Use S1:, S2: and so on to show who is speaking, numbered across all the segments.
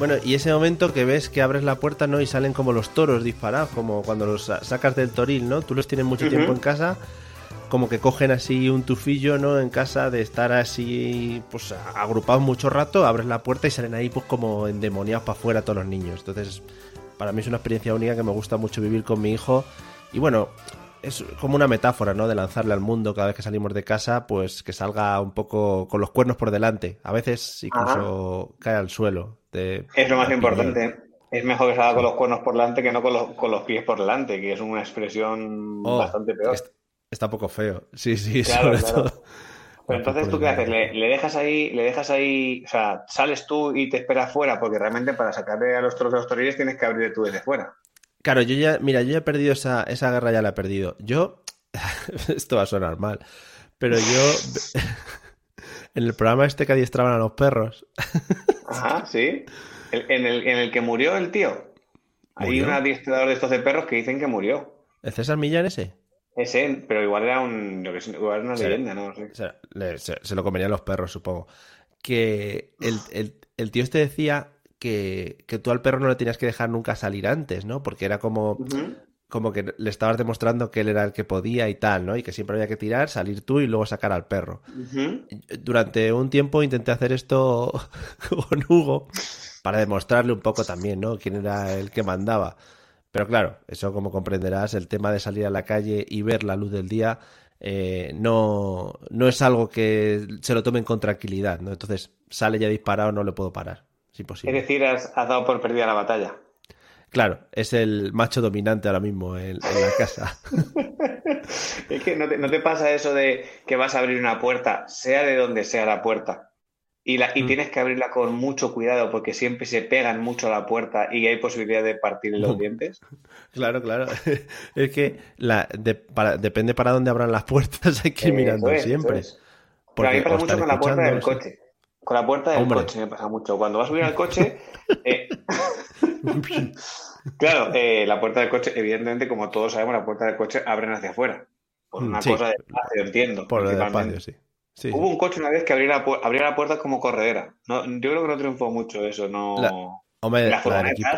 S1: Bueno, y ese momento que ves que abres la puerta, ¿no? Y salen como los toros disparados, como cuando los sa- sacas del toril, ¿no? Tú los tienes mucho tiempo en casa, como que cogen así un tufillo, ¿no? En casa de estar así, pues agrupados mucho rato, abres la puerta y salen ahí pues como endemoniados para afuera todos los niños. Entonces, para mí es una experiencia única que me gusta mucho vivir con mi hijo. Y bueno, es como una metáfora, ¿no? De lanzarle al mundo cada vez que salimos de casa, pues que salga un poco con los cuernos por delante. A veces incluso cae al suelo. de-
S2: Es lo más importante. Es mejor que salga con los cuernos por delante que no con los, con los pies por delante, que es una expresión
S1: Oh,
S2: bastante peor.
S1: est- Está un poco feo. Sí, sí,
S2: Claro,
S1: sobre
S2: claro.
S1: todo.
S2: Pero entonces, ¿tú qué haces? ¿Le, le dejas ahí, le dejas ahí, o sea, sales tú y te esperas fuera? Porque realmente para sacarle a los toros de los toriles tienes que abrir tú desde fuera.
S1: Claro, yo ya, mira, yo ya he perdido esa, esa guerra, ya la he perdido. Yo, esto va a sonar mal, pero yo, en el programa este que adiestraban a los perros,
S2: Ajá, sí. El- en, el, en el que murió el tío. Hay un adiestrador de estos de perros que dicen que murió.
S1: ¿el César Millán ese?
S2: Ese, pero igual era un, yo que sé, igual era una
S1: Sí.
S2: leyenda, no
S1: sea, le- se, se lo comerían los perros, supongo. Que el, el- el tío este decía que, que tú al perro no le tenías que dejar nunca salir antes, ¿no? Porque era como, como que le estabas demostrando que él era el que podía y tal, ¿no? Y que siempre había que tirar, salir tú y luego sacar al perro.
S2: Ujú.
S1: Durante un tiempo intenté hacer esto con Hugo para demostrarle un poco también, ¿no? Quién era el que mandaba. Pero claro, eso como comprenderás, el tema de salir a la calle y ver la luz del día eh, no, no es algo que se lo tomen con tranquilidad, ¿no? Entonces sale ya disparado, no le puedo parar. Es
S2: decir, has, has dado por perdida la batalla.
S1: Claro, es el macho dominante ahora mismo en, en la casa.
S2: Es que no te, no te pasa eso de que vas a abrir una puerta, sea de donde sea la puerta, y, la, y
S1: Mm.
S2: tienes que abrirla con mucho cuidado porque siempre se pegan mucho a la puerta y hay posibilidad de partir los dientes.
S1: Claro, claro. Es que la, de- para- depende para dónde abran las puertas, hay que ir mirando
S2: es,
S1: siempre.
S2: es. Pero a mí pasa mucho con la puerta del coche. Con la puerta del
S1: Hombre.
S2: coche me pasa mucho. Cuando vas a subir al coche, eh, claro, eh, la puerta del coche, evidentemente, como todos sabemos, la puerta del coche abren hacia afuera. Por una
S1: Mm, Sí.
S2: cosa de espacio, entiendo.
S1: Por
S2: principalmente.
S1: espacio, sí. Sí,
S2: Hubo un coche una vez que abría la, pu- abría la puerta como corredera. No, yo creo que no triunfó mucho eso, no.
S1: La- Hombre,
S2: Las
S1: la del, equipo,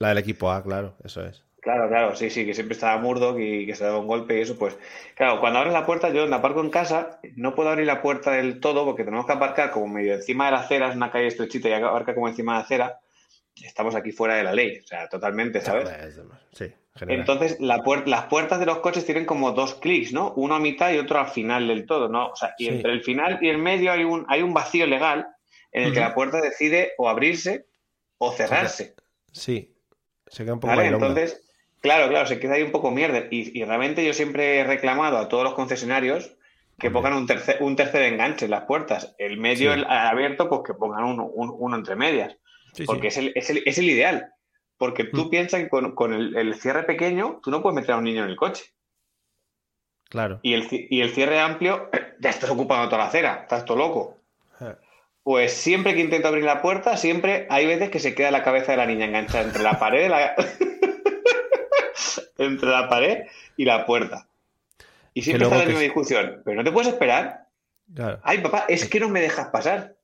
S1: la del equipo A, claro, eso es.
S2: Claro, claro, sí, sí, que siempre estaba Murdoch y que se daba un golpe y eso, pues. Claro, cuando abres la puerta, yo me aparco en casa, no puedo abrir la puerta del todo porque tenemos que aparcar como medio encima de la acera, es una calle estrechita y abarca como encima de la acera. Estamos aquí fuera de la ley, o sea, totalmente, ¿sabes?
S1: Sí, general.
S2: Entonces, la puer- las puertas de los coches tienen como dos clics, ¿no? Uno a mitad y otro al final del todo, ¿no? O sea, y
S1: Sí.
S2: entre el final y el medio hay un, hay un vacío legal en el que la puerta decide o abrirse o cerrarse.
S1: Sí, se queda un poco
S2: ¿Vale? Entonces, claro, claro, se queda ahí un poco mierda. Y, y realmente yo siempre he reclamado a todos los concesionarios que pongan un tercer, un tercer enganche en las puertas. El medio
S1: Sí.
S2: el abierto, pues que pongan uno, un- uno entre medias.
S1: Sí, sí.
S2: Porque Es, el, es, el, es el ideal. Porque tú
S1: Mm.
S2: piensas que con, con el, cierre pequeño, tú no puedes meter a un niño en el coche.
S1: Claro.
S2: Y el, y el cierre amplio, ya estás ocupando toda la acera, estás todo loco.
S1: Eh,
S2: Pues siempre que intento abrir la puerta, siempre hay veces que se queda la cabeza de la niña enganchada entre la pared, de la- entre la pared y la puerta. Y siempre está la misma discusión. Pero no te puedes esperar.
S1: Claro.
S2: Ay, papá, es que no me dejas pasar.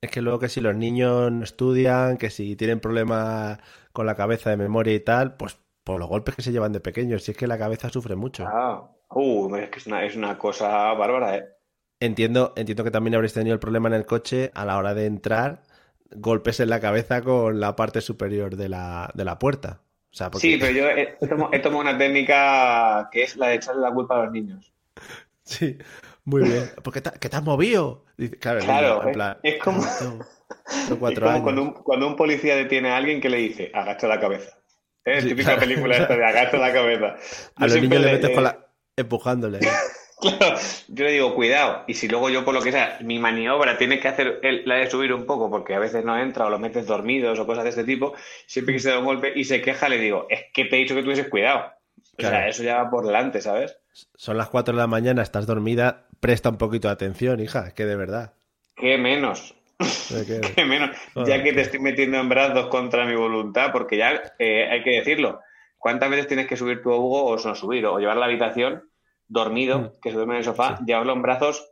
S1: Es que luego que si los niños no estudian, que si tienen problemas con la cabeza de memoria y tal, pues por los golpes que se llevan de pequeños, si es que la cabeza sufre mucho.
S2: Ah, uh, es que es una, es una cosa bárbara, ¿eh?
S1: Entiendo, entiendo que también habréis tenido el problema en el coche a la hora de entrar, golpes en la cabeza con la parte superior de la, de la puerta. O sea, porque...
S2: Sí, pero yo he, he tomado, he tomado una técnica que es la de echarle la culpa a los niños.
S1: Sí, Muy bien. ¿Por qué te, que te has movido? Claro, el
S2: Claro,
S1: niño, en
S2: eh,
S1: plan,
S2: es como- Es
S1: años.
S2: cuando un, cuando un policía detiene a alguien que le dice, agacha la cabeza. ¿Eh?
S1: Sí,
S2: Típica
S1: claro.
S2: película esta de agacha la cabeza.
S1: A los niños le
S2: le-
S1: metes
S2: le-
S1: con la... empujándole.
S2: Claro, yo le digo, cuidado. Y si luego yo, por lo que sea, mi maniobra tiene que hacer el- la de subir un poco, porque a veces no entra o lo metes dormidos o cosas de este tipo, siempre que se da un golpe y se queja, le digo, es que te he dicho que tuvieses cuidado. O sea, eso ya va por delante, ¿sabes?
S1: Son las 4 de la mañana, estás dormida, presta un poquito de atención, hija, es que de verdad.
S2: ¿Qué menos? ¿Qué menos? Ya que te estoy metiendo en brazos contra mi voluntad, porque ya eh, hay que decirlo. ¿Cuántas veces tienes que subir tu a Hugo o no subir o llevar a la habitación dormido,
S1: Mm.
S2: que se duerme en el sofá, llevarlo en brazos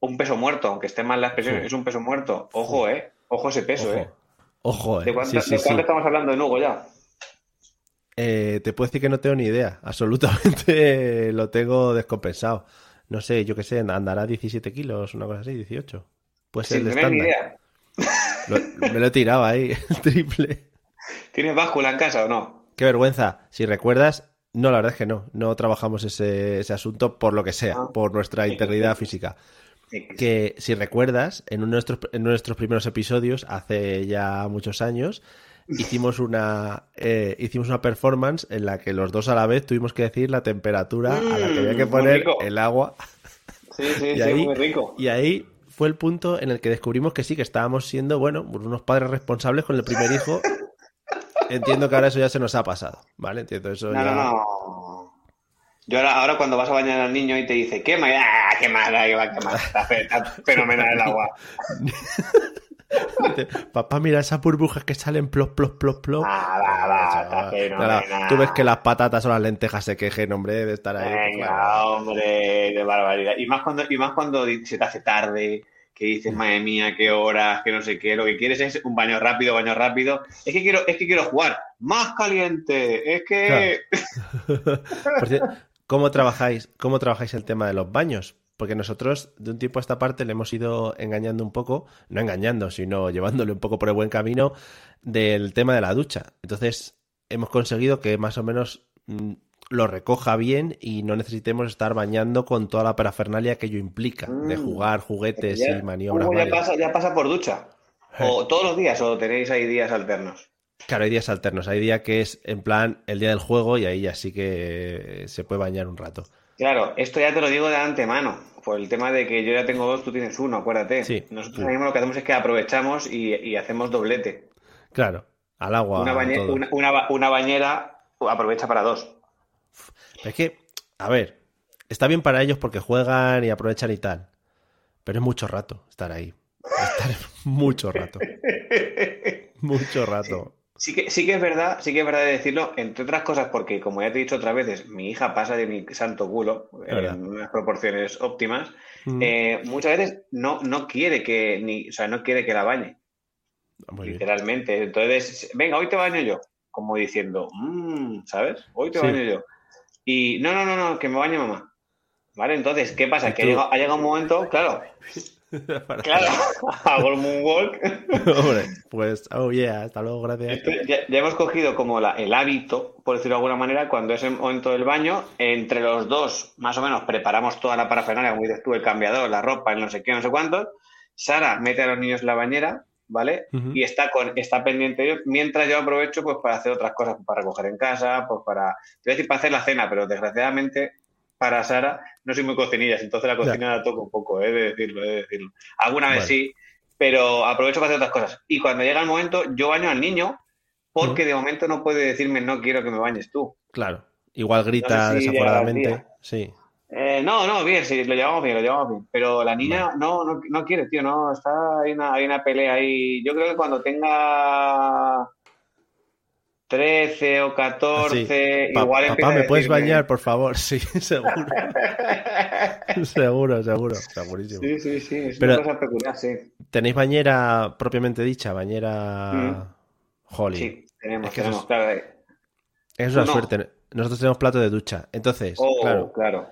S2: un peso muerto, aunque esté mal la expresión, es un peso muerto. Ojo, ¿eh? Ojo ese peso,
S1: Ojo,
S2: ¿eh?
S1: Ojo,
S2: ¿De
S1: eh.
S2: cuánto,
S1: Sí, sí,
S2: de
S1: sí.
S2: cuánto estamos hablando en Hugo ya?
S1: Eh, te puedo decir que no tengo ni idea. Absolutamente lo tengo descompensado. No sé, yo qué sé, andará 17 kilos, una cosa así, 18. Puede ser
S2: Sin
S1: el
S2: ni
S1: estándar. Lo- me lo he tirado ahí, el triple.
S2: ¿Tienes báscula en casa o no?
S1: Qué vergüenza. Si recuerdas, no, la verdad es que no. No trabajamos ese, ese asunto por lo que sea,
S2: Ah.
S1: por nuestra integridad física. Que si recuerdas, en uno de nuestros, en uno de nuestros primeros episodios, hace ya muchos años, hicimos una, eh, hicimos una performance en la que los dos a la vez tuvimos que decir la temperatura a la que había que
S2: Mm, muy
S1: poner el agua.
S2: Sí, sí,
S1: Y
S2: sí,
S1: ahí,
S2: muy rico.
S1: y ahí fue el punto en el que descubrimos que sí, que estábamos siendo, bueno, unos padres responsables con el primer hijo. Entiendo que ahora eso ya se nos ha pasado, ¿vale? Entiendo eso
S2: No,
S1: ya...
S2: no, no. Yo ahora, ahora cuando vas a bañar al niño y te dice, quema, ¡ah, qué mala, que va, qué mala! Está, fe- está fenomenal el agua.
S1: Papá, mira esas burbujas que salen plop, plop, plop, plop.
S2: Ah, va, va, está
S1: Tú ves que las patatas o las lentejas se quejen, hombre, de estar ahí. pues,
S2: Venga,
S1: claro.
S2: hombre, qué barbaridad. Y más cuando, y más cuando se te hace tarde, que dices, madre mía, qué horas, que no sé qué, lo que quieres es un baño rápido, baño rápido. Es que quiero, es que quiero jugar más caliente. Es que.
S1: Cierto, ¿cómo trabajáis, ¿Cómo trabajáis el tema de los baños? Porque nosotros, de un tiempo a esta parte, le hemos ido engañando un poco, no engañando, sino llevándole un poco por el buen camino del tema de la ducha. Entonces, hemos conseguido que más o menos mm, lo recoja bien y no necesitemos estar bañando con toda la parafernalia que ello implica, de
S2: Mm.
S1: jugar juguetes
S2: Ya-
S1: y maniobras.
S2: Ya pasa, ya pasa por ducha. O todos los días, o tenéis ahí días alternos.
S1: Claro, hay días alternos. Hay día que es en plan el día del juego y ahí ya sí que se puede bañar un rato.
S2: Claro, esto ya te lo digo de antemano, por el tema de que yo ya tengo dos, tú tienes uno, acuérdate.
S1: Sí,
S2: Nosotros
S1: sí.
S2: ahora mismo lo que hacemos es que aprovechamos y, y hacemos doblete.
S1: Claro, al agua.
S2: Una, bañe-
S1: todo.
S2: una, una ba- una bañera aprovecha para dos.
S1: Es que, a ver, está bien para ellos porque juegan y aprovechan y tal. Pero es mucho rato estar ahí. Estar mucho rato. Mucho rato.
S2: Sí que, sí que es verdad, sí que es verdad de decirlo, entre otras cosas, porque como ya te he dicho otras veces, mi hija pasa de mi santo culo en unas proporciones óptimas.
S1: Mm.
S2: eh, muchas veces no, no quiere que ni, o sea, no quiere que la bañe,
S1: Muy bien.
S2: literalmente. Entonces, venga, hoy te baño yo, como diciendo, "Mm", ¿sabes? Hoy te
S1: Sí.
S2: baño yo. Y no, no, no, no, que me bañe mamá. ¿Vale? Entonces, ¿qué pasa? Que ha llegado, ha llegado un momento, claro, claro, hago el moonwalk.
S1: Hombre, pues, oh yeah, hasta luego, gracias.
S2: Ya, ya hemos cogido como la- el hábito, por decirlo de alguna manera, cuando es el momento del baño, entre los dos, más o menos, preparamos toda la parafernalia, como dices tú, el cambiador, la ropa, el no sé qué, no sé cuántos. Sara mete a los niños en la bañera, ¿vale? Y está con está pendiente ellos, mientras yo aprovecho pues para hacer otras cosas, para recoger en casa, pues para, te voy a decir para hacer la cena, pero desgraciadamente para Sara no soy muy cocinilla, entonces la cocina la toco un poco, he de decirlo, de decirlo. Alguna vez sí, pero aprovecho para hacer otras cosas. Y cuando llega el momento, yo baño al niño, porque de momento no puede decirme no quiero que me bañes tú.
S1: Claro. Igual grita
S2: No sé si
S1: desaforadamente. Sí.
S2: Eh, no, no, bien, sí, lo llevamos bien, lo llevamos bien. Pero la niña no, no, no quiere, tío, no, está, hay una, hay una pelea ahí. Yo creo que cuando tenga 13 o 14,
S1: Sí. Pa-
S2: igual
S1: papá, ¿me puedes
S2: decirme-
S1: bañar, por favor? Sí, seguro. seguro, seguro. Segurísimo.
S2: Sí, sí, sí, es
S1: Pero-
S2: una cosa peculiar, sí.
S1: ¿Tenéis bañera propiamente dicha? Bañera.
S2: Mm. Sí, tenemos,
S1: Es que eso
S2: tenemos,
S1: es-
S2: claro. eh.
S1: Es una
S2: No.
S1: suerte. Nosotros tenemos plato de ducha. Entonces,
S2: Oh,
S1: claro,
S2: claro.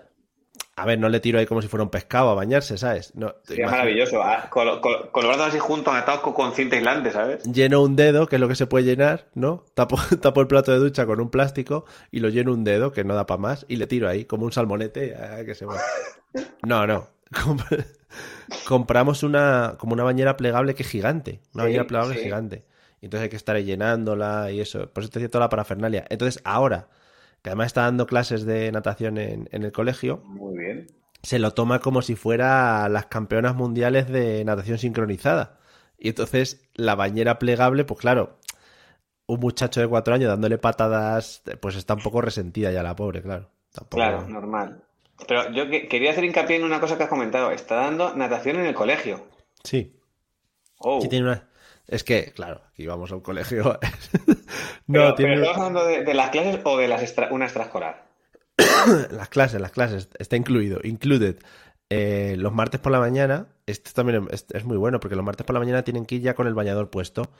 S1: A ver, no le tiro ahí como si fuera un pescado a bañarse, ¿sabes? No,
S2: Sería maravilloso. ah, Con, lo- con- con los brazos así juntos, atados con, con cinta aislante, ¿sabes?
S1: Lleno un dedo, que es lo que se puede llenar, ¿no? Tapo, tapo el plato de ducha con un plástico y lo lleno un dedo, que no da para más, y le tiro ahí, como un salmonete, ah, que se va. No, no. Comp- Compramos una, como una bañera plegable que es gigante. Una
S2: Sí,
S1: bañera plegable
S2: sí.
S1: gigante. Entonces hay que estar llenándola y eso. Por eso te decía toda la parafernalia. Entonces ahora, que además está dando clases de natación en, en el colegio,
S2: Muy bien.
S1: se lo toma como si fuera las campeonas mundiales de natación sincronizada. Y entonces la bañera plegable, pues claro, un muchacho de cuatro años dándole patadas, pues está un poco resentida ya la pobre, claro. Tampoco-
S2: Claro, normal. Pero yo que- quería hacer hincapié en una cosa que has comentado. Está dando natación en el colegio.
S1: Sí,
S2: Oh.
S1: sí tiene una... Es que, claro, aquí vamos a un colegio. no,
S2: Pero,
S1: tiene
S2: pero ¿Estamos hablando de, de las clases o de las extra- una extraescolar?
S1: las clases, las clases, está incluido, included. Eh, los martes por la mañana, esto también es, es muy bueno, porque los martes por la mañana tienen que ir ya con el bañador puesto.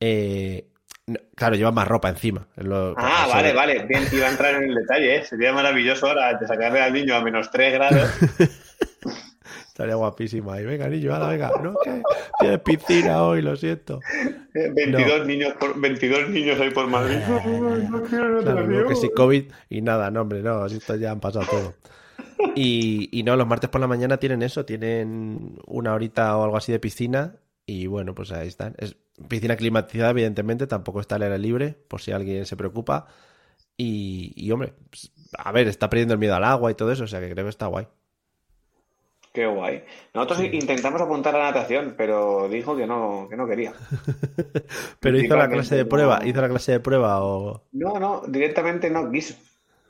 S1: Eh, no- claro, llevan más ropa encima. lo-
S2: Ah, vale, vale. Bien, iba a entrar en el detalle, ¿eh? Sería maravilloso ahora de sacarle al niño a menos 3 grados.
S1: Estaría guapísima. Y venga, niño, ala, venga. No, que tienes piscina hoy, lo siento.
S2: Eh, 22, niños por, 22 niños hoy por Madrid. No quiero
S1: no, que si COVID y nada, no, hombre, no, esto ya han pasado todo. Y, y no, los martes por la mañana tienen eso, tienen una horita o algo así de piscina y bueno, pues ahí están. Es piscina climatizada, evidentemente, tampoco está al aire libre, por si alguien se preocupa. Y, y, hombre, pues, a ver, está perdiendo el miedo al agua y todo eso, o sea que creo que está guay.
S2: Qué guay. Nosotros intentamos apuntar a la natación, pero dijo que no, que no quería.
S1: Pero hizo la clase de prueba, hizo la clase de prueba o
S2: No, no, directamente no quiso.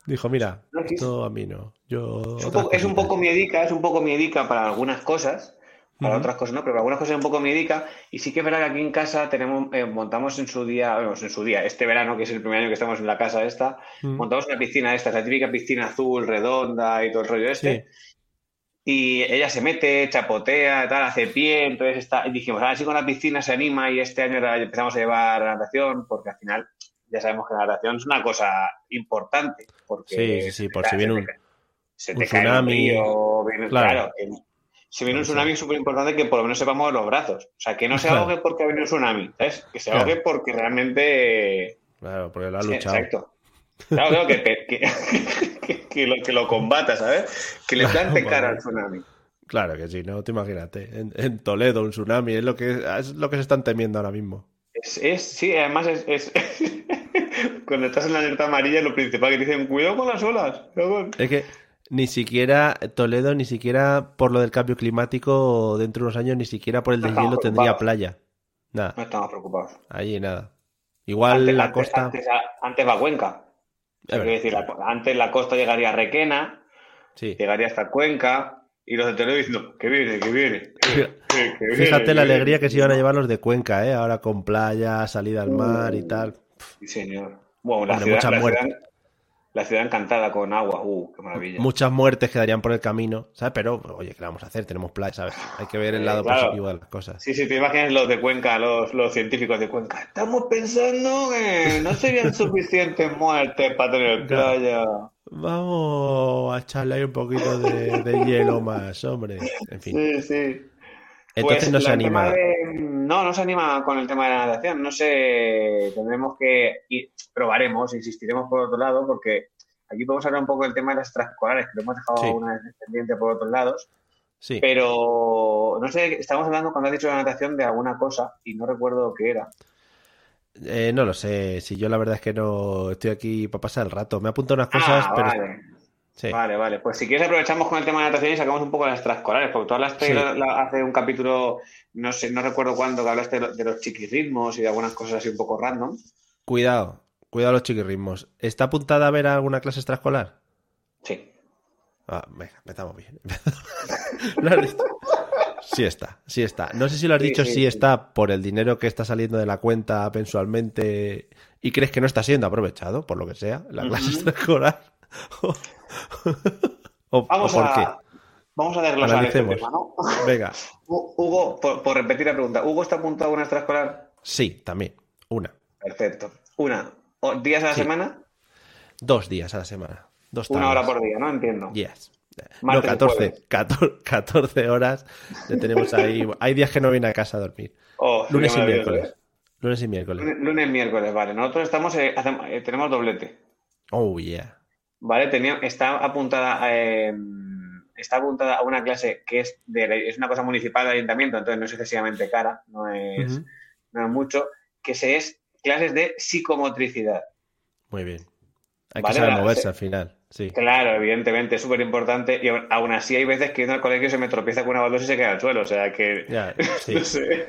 S1: dijo, mira,
S2: No quiso.
S1: esto a mí no. Yo
S2: Es un, poco, es un
S1: cositas".
S2: poco miedica, es un poco miedica para algunas cosas, para otras cosas no, pero para algunas cosas es un poco miedica. Y sí que es verdad que aquí en casa tenemos, eh, montamos en su día, vamos, en su día, este verano, que es el primer año que estamos en la casa esta, montamos una piscina esta, la típica piscina azul, redonda y todo el rollo este.
S1: Sí.
S2: Y ella se mete, chapotea, tal, hace pie, entonces está, y dijimos, a ver si con la piscina se anima y este año la empezamos a llevar a natación, porque al final ya sabemos que la natación es una cosa importante. Porque
S1: Sí, sí, sí, por si viene un-
S2: se
S1: un
S2: te cae
S1: tsunami.
S2: río, viene-
S1: Claro.
S2: si viene un tsunami es súper importante que por lo menos sepamos los brazos. O sea, que no se ahogue porque ha venido un tsunami, ¿sabes? Que se
S1: Claro.
S2: ahogue porque realmente...
S1: Claro, porque lo ha
S2: Sí,
S1: luchado.
S2: Exacto. Claro, claro, que, que, que- que lo, que lo combata, ¿sabes? Que le
S1: Claro,
S2: plante cara al tsunami.
S1: Claro que sí, no te imagínate. En, en Toledo, un tsunami, es lo que es lo que se están temiendo ahora mismo.
S2: Es, es- sí, además es, es- cuando estás en la alerta amarilla lo principal que te dicen, cuidado con las olas. cuidado con-".
S1: Es que ni siquiera Toledo, ni siquiera por lo del cambio climático, dentro de unos años, ni siquiera por el deshielo tendría playa. Nada,
S2: No estamos preocupados.
S1: allí nada. Igual
S2: antes,
S1: la
S2: antes-
S1: costa.
S2: Antes, antes va Cuenca.
S1: Es
S2: Quiero
S1: verdad,
S2: decir, la- antes la costa llegaría a Requena,
S1: sí.
S2: llegaría hasta Cuenca, y los de Toledo diciendo, que viene, que viene. que- que- viene,
S1: Fíjate la
S2: viene".
S1: alegría que se iban a llevar los de Cuenca, ¿eh? Ahora con playa, salida al mar y tal.
S2: Sí, señor. Bueno, la
S1: Hombre,
S2: ciudad,
S1: mucha
S2: la,
S1: muerte.
S2: ciudad, la ciudad encantada con agua. Uh, qué maravilla.
S1: Muchas muertes quedarían por el camino, ¿sabes? Pero, oye, ¿qué vamos a hacer? Tenemos playa, ¿sabes? Hay que ver el
S2: Eh,
S1: lado
S2: claro.
S1: positivo de las cosas.
S2: Sí, sí, te imaginas los de Cuenca, los, los científicos de Cuenca. Estamos pensando que no serían suficientes muertes para tener playa.
S1: Vamos a echarle ahí un poquito de, de hielo más, hombre. En fin.
S2: Sí, sí.
S1: Entonces
S2: Pues
S1: no se anima.
S2: de- No, no se anima con el tema de la natación. No sé, tendremos que ir, probaremos, insistiremos por otro lado, porque aquí podemos hablar un poco del tema de las extraescolares, que lo hemos dejado
S1: Sí.
S2: una vez pendiente por otros lados.
S1: Sí.
S2: Pero no sé, estamos hablando cuando has dicho la natación de alguna cosa y no recuerdo qué era.
S1: Eh, no lo sé. Si yo la verdad es que no estoy aquí para pasar el rato. Me he apuntado unas cosas,
S2: ah,
S1: pero.
S2: vale.
S1: Sí.
S2: Vale, vale. Pues si quieres aprovechamos con el tema de natación y sacamos un poco las extraescolares, porque tú hablaste
S1: Sí.
S2: la- la- hace un capítulo, no sé, no recuerdo cuándo, que hablaste de lo- de los chiquirritmos y de algunas cosas así un poco random.
S1: Cuidado. Cuidado los chiquirritmos. ¿Está apuntada a ver alguna clase extraescolar?
S2: Sí.
S1: Ah, venga, empezamos bien. ¿Lo has visto? Sí está, sí está. No sé si lo has
S2: Sí,
S1: dicho,
S2: sí,
S1: está por el dinero que está saliendo de la cuenta mensualmente y crees que no está siendo aprovechado, por lo que sea, la clase
S2: Ujú.
S1: extraescolar. o, o
S2: Vamos
S1: por
S2: a,
S1: qué.
S2: vamos a desglosar este tema, ¿no?
S1: Venga,
S2: Hu- Hugo, por, por repetir la pregunta, ¿Hugo está apuntado a una extraescolar?
S1: sí, también. Una.
S2: Perfecto. Una. ¿Días a la
S1: Sí.
S2: semana?
S1: Dos días a la semana. Dos
S2: Una hora por día, ¿no? Entiendo.
S1: Yes. no,
S2: Martes y
S1: 14,
S2: jueves.
S1: 14, 14 horas le tenemos ahí. Hay días que no viene a casa a dormir.
S2: Oh,
S1: Lunes
S2: qué
S1: y miércoles.
S2: ¿eh?
S1: Lunes y miércoles.
S2: Lunes, lunes, miércoles, vale. Nosotros estamos, eh, hacemos- eh, tenemos doblete.
S1: Oh, yeah.
S2: ¿Vale? Tenía, está apuntada eh, está apuntada a una clase que es de es una cosa municipal del ayuntamiento, entonces no es excesivamente cara, no es,
S1: Ujú.
S2: no es mucho, que se es clases de psicomotricidad.
S1: Muy bien. Hay
S2: Vale,
S1: que saber moverse
S2: se-
S1: al final. Sí.
S2: Claro, evidentemente, es súper importante. Y aún- así hay veces que yendo al colegio se me tropieza con una baldosa y se queda al suelo. O sea que.
S1: Ya, sí.
S2: No sé.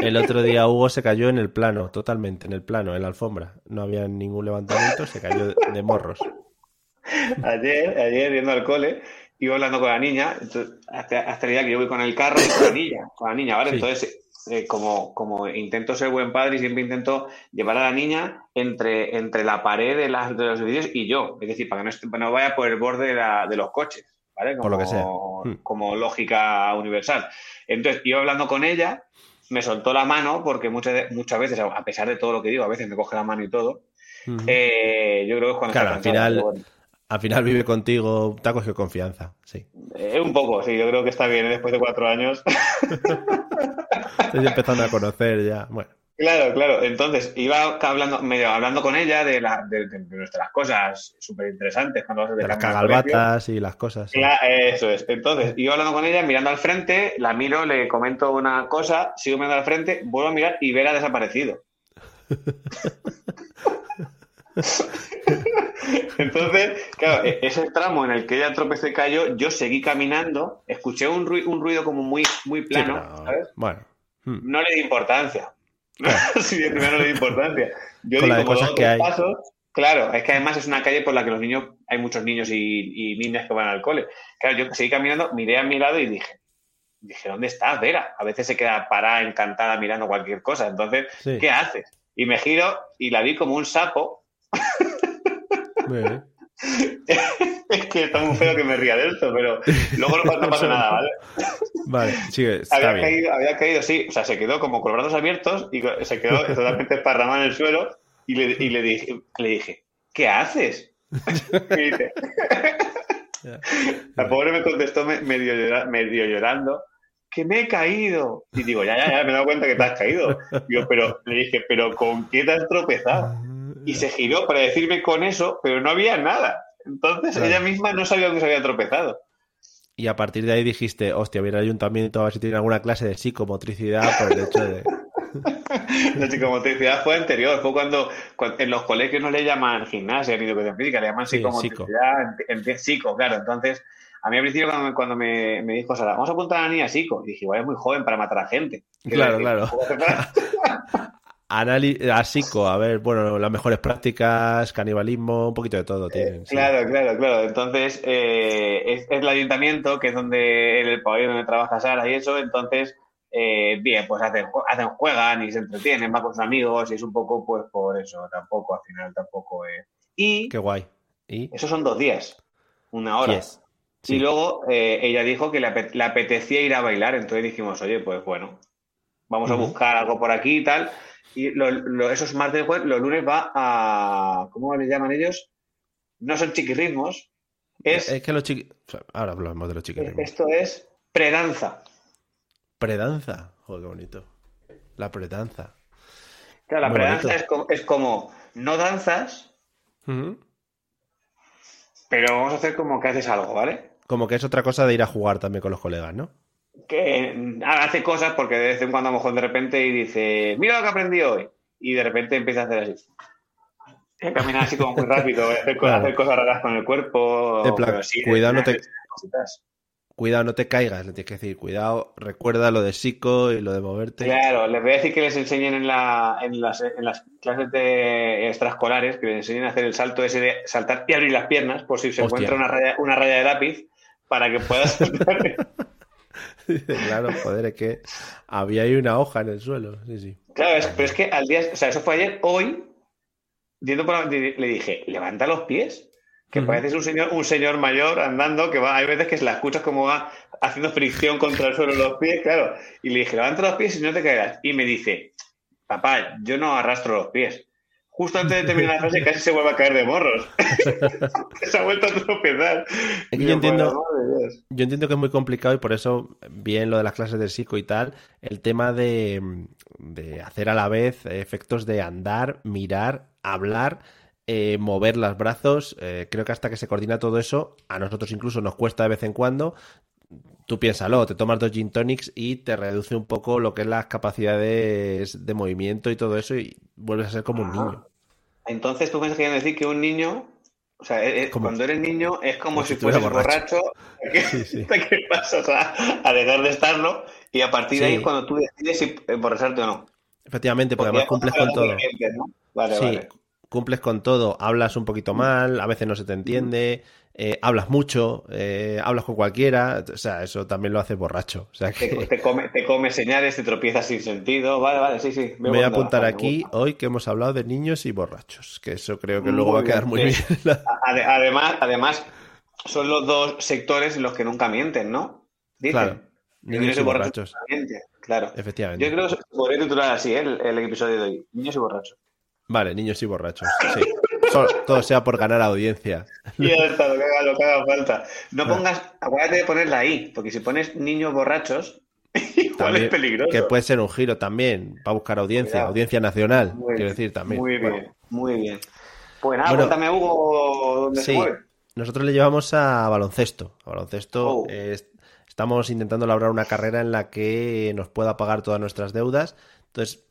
S1: El otro día Hugo se cayó en el plano, totalmente, en el plano, en la alfombra. No había ningún levantamiento, se cayó de morros.
S2: Ayer, ayer yendo al cole, iba hablando con la niña, entonces, hasta, hasta el día que yo voy con el carro y con la niña, con la niña, ¿vale?
S1: Sí.
S2: Entonces, eh, como, como intento ser buen padre y siempre intento llevar a la niña entre, entre la pared de, las, de los edificios y yo, es decir, para que no, esté- no vaya por el borde de, la- de los coches, ¿vale?
S1: Por lo que sea. Hmm.
S2: Como lógica universal. Entonces, iba hablando con ella, me soltó la mano, porque muchas, muchas veces, a pesar de todo lo que digo, a veces me coge la mano y todo, eh, yo creo que es cuando
S1: Claro, al final-
S2: bueno.
S1: Al final vive contigo, te ha cogido confianza. Sí.
S2: Eh, un poco, sí, yo creo que está bien ¿eh? después de cuatro años.
S1: Estoy empezando a conocer ya. Bueno,
S2: claro, claro. Entonces, iba hablando, medio hablando con ella de, la, de, de- de nuestras cosas súper interesantes cuando vas de
S1: de las cagalbatas y las cosas. sí.
S2: Eso es. Entonces, iba hablando con ella, mirando al frente, la miro, le comento una cosa, sigo mirando al frente, vuelvo a mirar y ver ha desaparecido. Entonces, claro, e- ese tramo en el que ella tropezó y cayó, yo seguí caminando, escuché un, rui- un ruido como muy, muy
S1: Sí,
S2: plano,
S1: pero,
S2: ¿sabes?
S1: Bueno. Hmm.
S2: no le di importancia. sí, de primero no le di importancia. Yo
S1: Con
S2: di
S1: la de
S2: como
S1: cosas
S2: dos
S1: que hay.
S2: pasos. Claro, es que además es una calle por la que los niños, hay muchos niños y, y niñas que van al cole. Claro, yo seguí caminando, miré a mi lado y dije, dije, ¿dónde estás, Vera? A veces se queda parada, encantada, mirando cualquier cosa. Entonces,
S1: Sí.
S2: ¿qué haces? Y me giro y la vi como un sapo.
S1: Bien.
S2: es que está muy feo que me ría de esto, pero luego no, pasa- no pasa nada, ¿vale?
S1: Vale, sigue, está
S2: Había
S1: bien.
S2: caído, había caído, sí. O sea, se quedó como con los brazos abiertos y se quedó totalmente esparramado en el suelo. Y le, y le, dije, le dije, ¿qué haces? Y dice, la pobre me contestó me- medio, llora- medio llorando, que me he caído. Y digo, ya, ya, ya, me he dado cuenta que te has caído. Digo, pero le dije, ¿pero con qué te has tropezado? Y se giró para decirme con eso, pero no había nada. Entonces
S1: Claro.
S2: ella misma no sabía que se había tropezado.
S1: Y a partir de ahí dijiste, hostia, viene al ayuntamiento a ver si tiene alguna clase de psicomotricidad por el hecho de...
S2: La psicomotricidad fue anterior, fue cuando, cuando en los colegios no le llaman gimnasia ni educación física, le llaman
S1: Sí,
S2: psicomotricidad, en, en- psico, claro. Entonces, a mí al principio cuando, me- cuando me, me dijo Sara, vamos a apuntar a la niña psico, y dije, igual es muy joven para matar a gente.
S1: Claro, claro.
S2: decir, ¿cómo hace
S1: Anali- a ver, bueno, las mejores prácticas, canibalismo, un poquito de todo tienen. sí.
S2: Claro, claro, claro. Entonces, eh, es, es el ayuntamiento, que es donde en el pabellón donde trabaja Sara y eso. Entonces, eh, bien, pues hacen, hacen, juegan y se entretienen, van con sus amigos y es un poco, pues por eso, tampoco, al final tampoco es. Y
S1: Qué guay. ¿Y?
S2: esos son dos días, una hora.
S1: Yes.
S2: Y
S1: Sí.
S2: luego eh, ella dijo que le, le apetecía ir a bailar, entonces dijimos, oye, pues bueno, vamos a buscar algo por aquí y tal. Y lo- lo- esos martes y jueves, los lunes va a. ¿Cómo le llaman ellos? No son chiquirritmos, es,
S1: Es que los chiqui... Ahora hablamos de los chiquirrimos.
S2: esto es predanza.
S1: Predanza. Joder, qué bonito. La predanza.
S2: Claro, la
S1: Muy
S2: predanza es como, es como no danzas, pero vamos a hacer como que haces algo, ¿vale?
S1: Como que es otra cosa de ir a jugar también con los colegas, ¿no?
S2: Que hace cosas porque de vez en cuando a lo mejor de repente y dice, mira lo que aprendí hoy. Y de repente empieza a hacer así. Eh, Caminar así como muy rápido, hacer,
S1: Claro.
S2: hacer cosas raras con el cuerpo.
S1: Plan,
S2: sí,
S1: cuidado, no te-. Cuidado, no te caigas, le tienes que decir, cuidado, recuerda lo de psico y lo de moverte.
S2: Claro, les voy a decir que les enseñen en, la, en, las, en las clases de extraescolares, que les enseñen a hacer el salto ese de saltar y abrir las piernas por si se
S1: Hostia.
S2: encuentra una raya, una raya de lápiz para que puedas.
S1: claro, joder, es que había ahí una hoja en el suelo. Sí, sí.
S2: Claro, es- pero es que al día, o sea, eso fue ayer, hoy, yendo por la- le dije, levanta los pies, que
S1: Ujú.
S2: pareces un señor, un señor mayor andando, que va, hay veces que se la escuchas como va haciendo fricción contra el suelo los pies, claro. Y le dije, levanta los pies y no te caerás. Y me dice, papá, yo no arrastro los pies. Justo antes de terminar la frase casi se vuelve a caer de morros. se ha vuelto a tropezar.
S1: Es que yo entiendo, yo entiendo que es muy complicado y por eso, bien lo de las clases de psico y tal, el tema de, de hacer a la vez efectos de andar, mirar, hablar, eh, mover los brazos, eh, creo que hasta que se coordina todo eso, a nosotros incluso nos cuesta de vez en cuando. Tú piénsalo, te tomas dos gin tonics y te reduce un poco lo que es las capacidades de movimiento y todo eso y vuelves a ser como un niño.
S2: Entonces tú piensas que decir que un niño, o sea, eh, cuando eres niño es como, si, fueras borracho, ¿qué pasa? O sea, a dejar de estarlo y a partir de ahí cuando tú decides si emborracharte o no.
S1: Efectivamente, porque, además cumples con todo.
S2: Vale, vale.
S1: cumples con todo, hablas un poquito mal, a veces no se te entiende, eh, hablas mucho, eh, hablas con cualquiera, o sea, eso también lo hace borracho. O sea que...
S2: te, come, te come señales, te tropiezas sin sentido, vale, vale, sí, sí.
S1: Me, voy a apuntar aquí hoy que hemos hablado de niños y borrachos, que eso creo que luego va a quedar muy bien.
S2: Además, además, son los dos sectores en los que nunca mienten, ¿no?
S1: Claro, niños, y borrachos.
S2: Claro.
S1: Efectivamente.
S2: Yo creo que podría titular así ¿eh? el, el episodio de hoy, niños y borrachos.
S1: Vale, niños y borrachos. Sí. todo sea por ganar audiencia.
S2: Está, lo que haga, lo que haga falta. No pongas, acuérdate de ponerla ahí, porque si pones niños borrachos, igual es peligroso.
S1: Que puede ser un giro también, para buscar audiencia, audiencia nacional, quiero decir también.
S2: Muy bien, muy bien. Pues nada, cuéntame, Hugo, ¿dónde
S1: sí, Nosotros le llevamos a baloncesto. A baloncesto oh. estamos intentando elaborar una carrera en la que nos pueda pagar todas nuestras deudas. Entonces,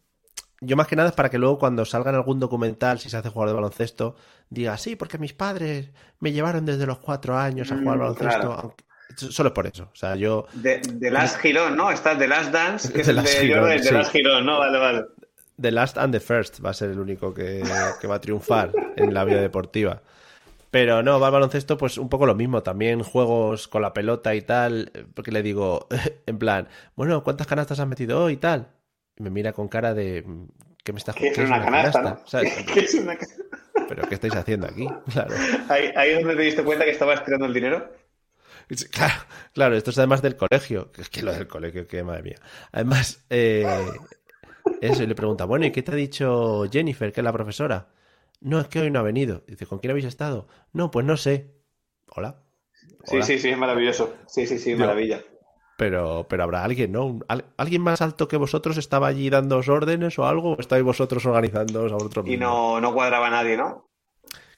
S1: yo más que nada es para que luego cuando salga en algún documental, si se hace jugador de baloncesto, diga, sí, porque mis padres me llevaron desde los cuatro años a jugar mm, baloncesto. Solo es por eso. O sea, yo.
S2: De, Last Girón, ¿no? Está The Last Dance, que es el de, Last Girón, ¿no? Vale, vale.
S1: The Last and the First va a ser el único que, va a triunfar en la vida deportiva. Pero no, va al baloncesto, pues un poco lo mismo. También juegos con la pelota y tal. Porque le digo, en plan, bueno, ¿cuántas canastas has metido hoy y tal? Me mira con cara de ¿qué me estás
S2: ¿Qué es una, canasta? ¿no?
S1: ¿Qué es una... ¿Pero qué estáis haciendo aquí? Claro.
S2: ¿Ahí, ahí es donde te diste cuenta que estabas tirando el dinero?
S1: Claro, claro, esto es además del colegio. Es que lo del colegio, que madre mía. Además, eh, eso, y le pregunta, bueno, ¿y qué te ha dicho Jennifer, que es la profesora? No, es que hoy no ha venido. Dice, ¿con quién habéis estado? No, pues no sé. Hola.
S2: Sí, sí, sí, es maravilloso. Sí, sí, sí, maravilla.
S1: Pero, pero habrá alguien, ¿no? ¿Alguien más alto que vosotros estaba allí dando órdenes o algo? ¿O estáis vosotros organizando a vosotros
S2: Y no, no cuadraba nadie, ¿no?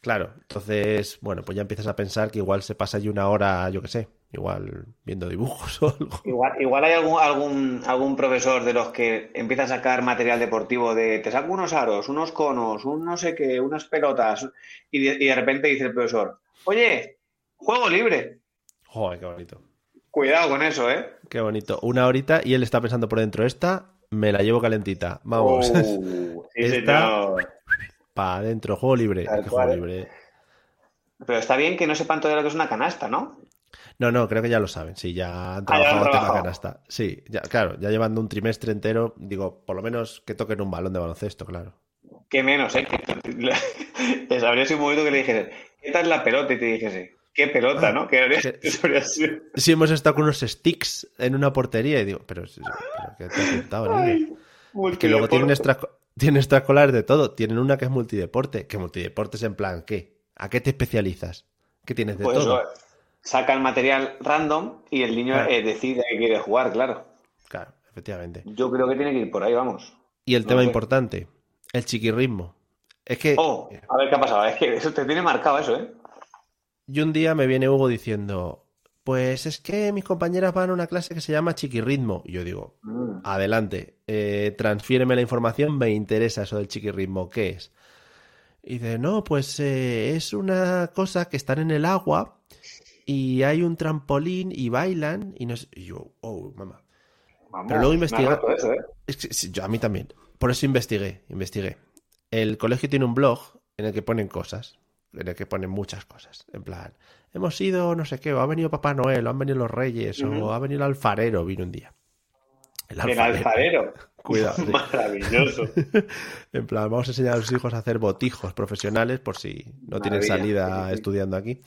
S1: Claro, entonces, bueno, pues ya empiezas a pensar que igual se pasa allí una hora, yo qué sé, igual viendo dibujos o algo.
S2: Igual, igual hay algún, algún, algún profesor de los que empieza a sacar material deportivo de te saco unos aros, unos conos, un no sé qué, unas pelotas, y de, y de repente dice el profesor, oye, juego libre.
S1: Joder, qué bonito.
S2: Cuidado con eso, ¿eh?
S1: Qué bonito. Una horita y él está pensando por dentro, esta me la llevo calentita. Vamos.
S2: Uh, esta
S1: para adentro, juego libre. juego libre.
S2: Pero está bien que no sepan todavía lo que es una canasta, ¿no?
S1: No, no, creo que ya lo saben. Sí, ya han ah, trabajado en la canasta. Sí, ya, claro, ya llevando un trimestre entero, digo, por lo menos que toquen un balón de baloncesto, claro.
S2: Qué menos, ¿eh? Les habría sido un momento que le dijese, ¿qué tal la pelota? Y te dijese, qué pelota, ¿no? ¿Qué habría,
S1: Si hemos estado con unos sticks en una portería y digo, pero, pero ¿qué te ha pintado, Que luego tienen, extra, tienen extraescolares de todo. Tienen una que es multideporte. ¿Qué multideporte es en plan qué? ¿A qué te especializas? ¿Qué tienes de pues todo?
S2: saca el material random y el niño eh, decide que quiere jugar, claro.
S1: Claro, efectivamente.
S2: Yo creo que tiene que ir por ahí, vamos.
S1: Y el tema importante, el chiquirrismo. Es que.
S2: Oh, a ver qué ha pasado. Es que eso te tiene marcado eso, ¿eh?
S1: Y un día me viene Hugo diciendo, pues es que mis compañeras van a una clase que se llama chiquirritmo. Y yo digo, mm. adelante, eh, transfiéreme la información, me interesa eso del chiquirritmo, ¿qué es? Y dice, no, pues eh, es una cosa que están en el agua y hay un trampolín y bailan y no sé. Y yo, oh, mamá. Pero luego investigué. ¿eh? yo, a mí también. Por eso investigué, investigué. El colegio tiene un blog en el que ponen cosas en el que ponen muchas cosas. En plan, hemos ido no sé qué, o ha venido Papá Noel, o han venido los Reyes, o ha venido el alfarero, vino un día.
S2: El alfarero.
S1: Cuidado.
S2: Maravilloso.
S1: en plan, vamos a enseñar a los hijos a hacer botijos profesionales por si no tienen salida estudiando aquí.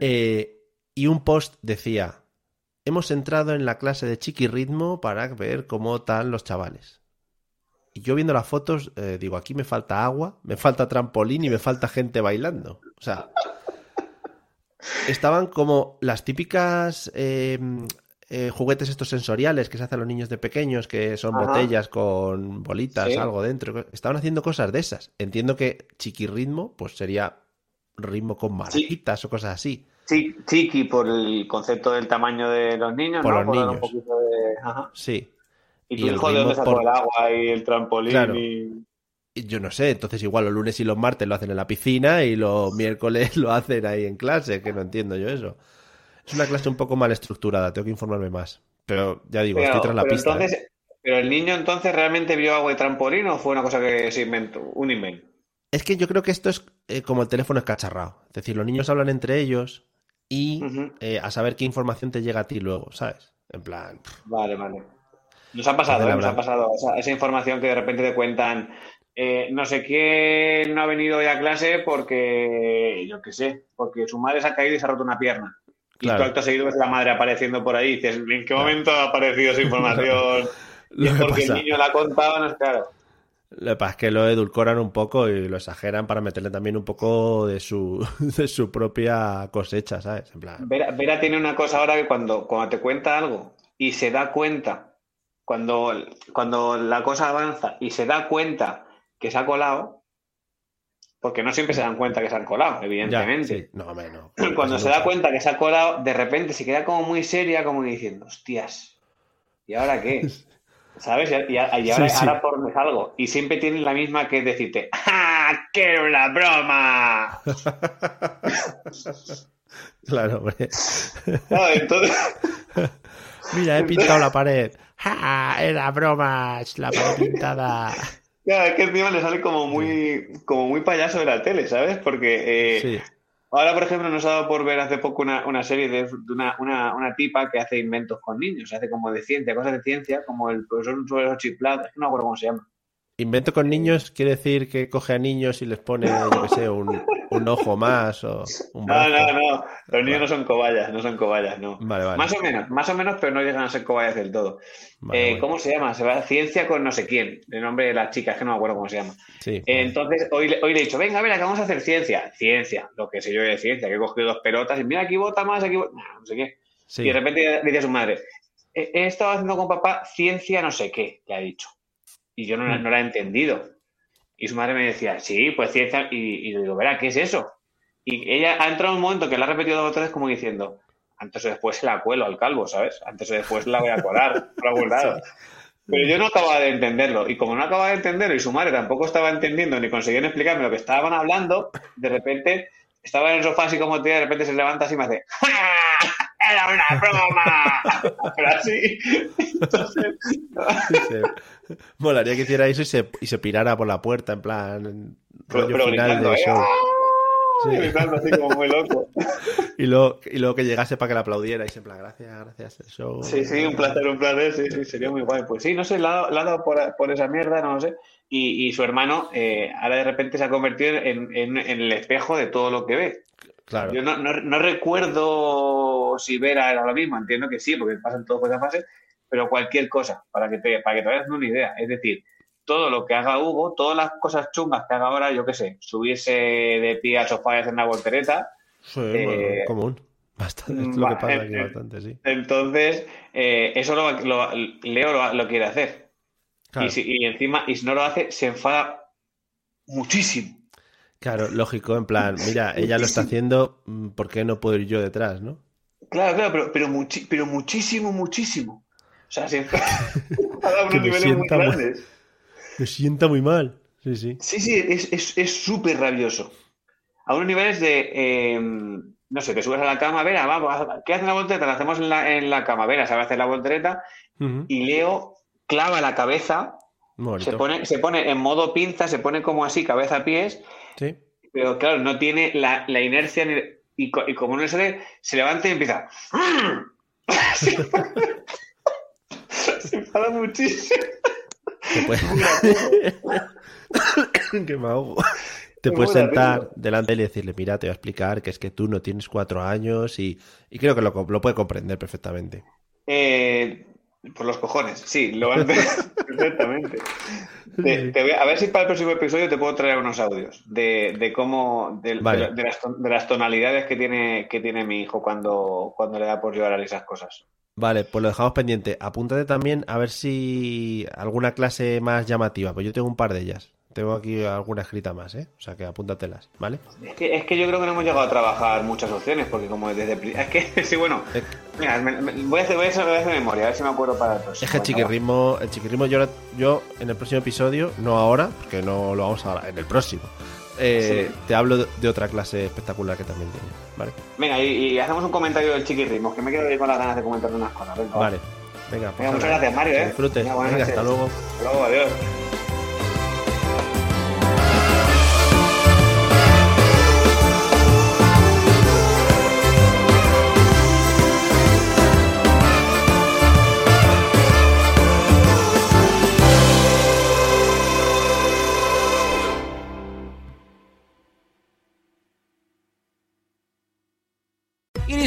S1: Eh, y un post decía, hemos entrado en la clase de chiquirritmo para ver cómo están los chavales. Y yo viendo las fotos eh, digo, aquí me falta agua, me falta trampolín y me falta gente bailando. O sea, estaban como las típicas eh, eh, juguetes estos sensoriales que se hacen los niños de pequeños, que son
S2: Ajá.
S1: botellas con bolitas,
S2: Sí.
S1: algo dentro. Estaban haciendo cosas de esas. Entiendo que chiquirritmo, pues sería ritmo con marquitas o cosas así.
S2: Chi- Chiqui por el concepto del tamaño de los niños,
S1: Por
S2: ¿no?
S1: los niños.
S2: un poquito de... Ajá.
S1: Sí.
S2: Y
S1: Y
S2: tu
S1: el
S2: hijo de dónde sacó
S1: por-
S2: el agua y el trampolín
S1: Claro.
S2: y...
S1: Yo no sé, entonces igual los lunes y los martes lo hacen en la piscina y los miércoles lo hacen ahí en clase, que no entiendo yo eso. Es una clase un poco mal estructurada, tengo que informarme más. Pero ya digo,
S2: Pero,
S1: estoy tras la pista. ¿eh?
S2: pero el niño entonces realmente vio agua y trampolín o fue una cosa que se inventó, un invento.
S1: Es que yo creo que esto es eh, como el teléfono escacharrado. Es decir, los niños hablan entre ellos y eh, a saber qué información te llega a ti luego, ¿sabes? En plan, pff,
S2: Vale, vale. Nos ha pasado, ¿eh? nos ha pasado esa, esa información que de repente te cuentan, eh, no sé quién no ha venido hoy a clase porque, yo qué sé, porque su madre se ha caído y se ha roto una pierna. Y
S1: Claro.
S2: tú acto seguido ves la madre apareciendo por ahí y dices, ¿en qué momento ha aparecido esa información? Y
S1: Lo
S2: es
S1: que
S2: porque
S1: pasa-
S2: el niño la ha contado, no es claro.
S1: lo que pasa es que lo edulcoran un poco y lo exageran para meterle también un poco de su, de su propia cosecha, ¿sabes? En plan,
S2: Vera, Vera tiene una cosa ahora que cuando, cuando te cuenta algo y se da cuenta, cuando, cuando la cosa avanza y se da cuenta que se ha colado, porque no siempre se dan cuenta que se han colado,
S1: ya,
S2: evidentemente.
S1: sí. No, hombre, no.
S2: Cuando se da cuenta que se ha colado, de repente se queda como muy seria, como diciendo, hostias, ¿y ahora qué? ¿Sabes? Y, y- y ahora,
S1: Sí, sí.
S2: ahora por salgo. Y siempre tienen la misma que decirte, ¡ah, que era una broma!
S1: Claro, hombre.
S2: Claro, entonces...
S1: Mira, he pintado la pared. ¡Ja! Era bromas, la pared pintada.
S2: Claro, es que encima le sale como muy, como muy payaso de la tele, ¿sabes? Porque eh,
S1: Sí,
S2: ahora, por ejemplo, nos ha dado por ver hace poco una, una serie de, una, una, una tipa que hace inventos con niños, hace como de ciencia, cosas de ciencia, como el profesor sobre los chiflados, no me acuerdo cómo se llama.
S1: Invento con niños quiere decir que coge a niños y les pone, yo qué sé, un, un ojo más o un
S2: No, no, no, los niños no son cobayas, no son cobayas, no.
S1: Vale, vale.
S2: Más o menos, más o menos, pero no llegan a ser cobayas del todo. Eh. ¿Cómo se llama? Se va ciencia con no sé quién, el nombre de la chica, es que no me acuerdo cómo se llama.
S1: Sí,
S2: Eh, Entonces, hoy, le- hoy le he dicho, venga, a ver, que vamos a hacer ciencia. Ciencia, lo que sé yo de ciencia, que he cogido dos pelotas y mira, aquí bota más, aquí bota... No, no sé qué.
S1: sí.
S2: Y de repente le dice a su madre, he, he estado haciendo con papá ciencia no sé qué, le ha dicho. Y yo no, la-
S1: Mm.
S2: no la he entendido. Y su madre me decía, sí, pues ciencia. Y, y le digo, verá, ¿qué es eso? Y ella ha entrado en un momento que la ha repetido dos o tres como diciendo, antes o después se la cuelo al calvo, ¿sabes? Antes o después la voy a colar por algún lado. Pero yo no acababa de entenderlo. Y como no acababa de entenderlo y su madre tampoco estaba entendiendo ni conseguían explicarme lo que estaban hablando, de repente estaba en el sofá así como tía, de repente se levanta así y me hace ¡Ja! ¡Era una broma! Pero así. Entonces,
S1: Sí. Molaría que hiciera eso y se, y se pirara por la puerta, en plan.
S2: pero,
S1: rollo
S2: pero
S1: final
S2: gritando,
S1: de
S2: ¿eh?
S1: show.
S2: ¡Ah!
S1: Sí.
S2: Gritando así como muy loco.
S1: Y luego, y luego que llegase para que la aplaudiera y se en plan, gracias, gracias, el show.
S2: Sí, sí, un placer, un placer, sí, sí, sería muy guay. Pues sí, no sé, le ha dado, le ha dado por, por esa mierda, no lo sé. Y, y su hermano eh, ahora de repente se ha convertido en, en- en el espejo de todo lo que ve.
S1: Claro.
S2: Yo no, no, no recuerdo si Vera era lo mismo, entiendo que sí, porque pasan todo por esa fase, pero cualquier cosa, para que te, para que te hagas una idea. Es decir, todo lo que haga Hugo, todas las cosas chungas que haga ahora, yo qué sé, subirse de pie al sofá y hacer una voltereta,
S1: Sí,
S2: eh,
S1: bueno, común. Bastante, es lo que
S2: va,
S1: pasa aquí bastante, sí.
S2: entonces eh, eso lo, lo- Leo lo, lo quiere hacer.
S1: Claro,
S2: Y, si- y encima, y si no lo hace, se enfada muchísimo.
S1: Claro, lógico, en plan, mira, ella lo está haciendo, mm, ¿por qué no puedo ir yo detrás, no?
S2: Claro, claro, pero, pero, muchi- pero muchísimo, muchísimo. O sea, se enfada a
S1: Que
S2: unos
S1: me
S2: niveles muy
S1: sienta muy-
S2: grandes.
S1: Me sienta muy mal. Sí, sí.
S2: Sí, sí, es- es es súper rabioso. A unos niveles de, eh, no sé, te subes a la cama, Vera, vamos, ¿qué hace la voltereta? La hacemos en la, en la cama, Vera sabe hacer la voltereta y Leo clava la cabeza, se pone, se pone en modo pinza, se pone como así, cabeza a pies,
S1: Sí.
S2: pero claro, no tiene la, la inercia ni- y, y como no le sale, se levanta y empieza. se enfada muchísimo.
S1: Te puedes... que me ahogo. Te puedes sentar delante de él y decirle, mira, te voy a explicar que es que tú no tienes cuatro años y, y creo que lo, lo puede comprender perfectamente.
S2: Eh, Por los cojones, sí, lo a perfectamente. a ver si para el próximo episodio te puedo traer unos audios de, de cómo, de, las, tonalidades que tiene, que tiene mi hijo cuando, cuando le da por llorar esas cosas.
S1: Vale, pues lo dejamos pendiente. Apúntate también a ver si alguna clase más llamativa, pues yo tengo un par de ellas. Tengo aquí alguna escrita más, ¿eh? O sea que apúntatelas, ¿vale?
S2: Es que, es que yo creo que no hemos llegado a trabajar muchas opciones, porque como desde... Es que, sí, bueno... Mira, voy, a hacer, voy, a hacer, memoria, a ver si me acuerdo para el próximo.
S1: Es que el chiquirrismo, el chiquirrismo yo, yo en el próximo episodio, no ahora, porque no lo vamos a hablar, en el próximo, eh, te hablo de otra clase espectacular que también tiene, ¿vale?
S2: Venga, y, hacemos un comentario del chiquirrismo, que me quedo ahí con las ganas de comentar unas cosas.
S1: vale. Venga,
S2: pues muchas gracias, Mario, ¿eh?
S1: Disfrute. Venga, hasta luego.
S2: Hasta luego, adiós.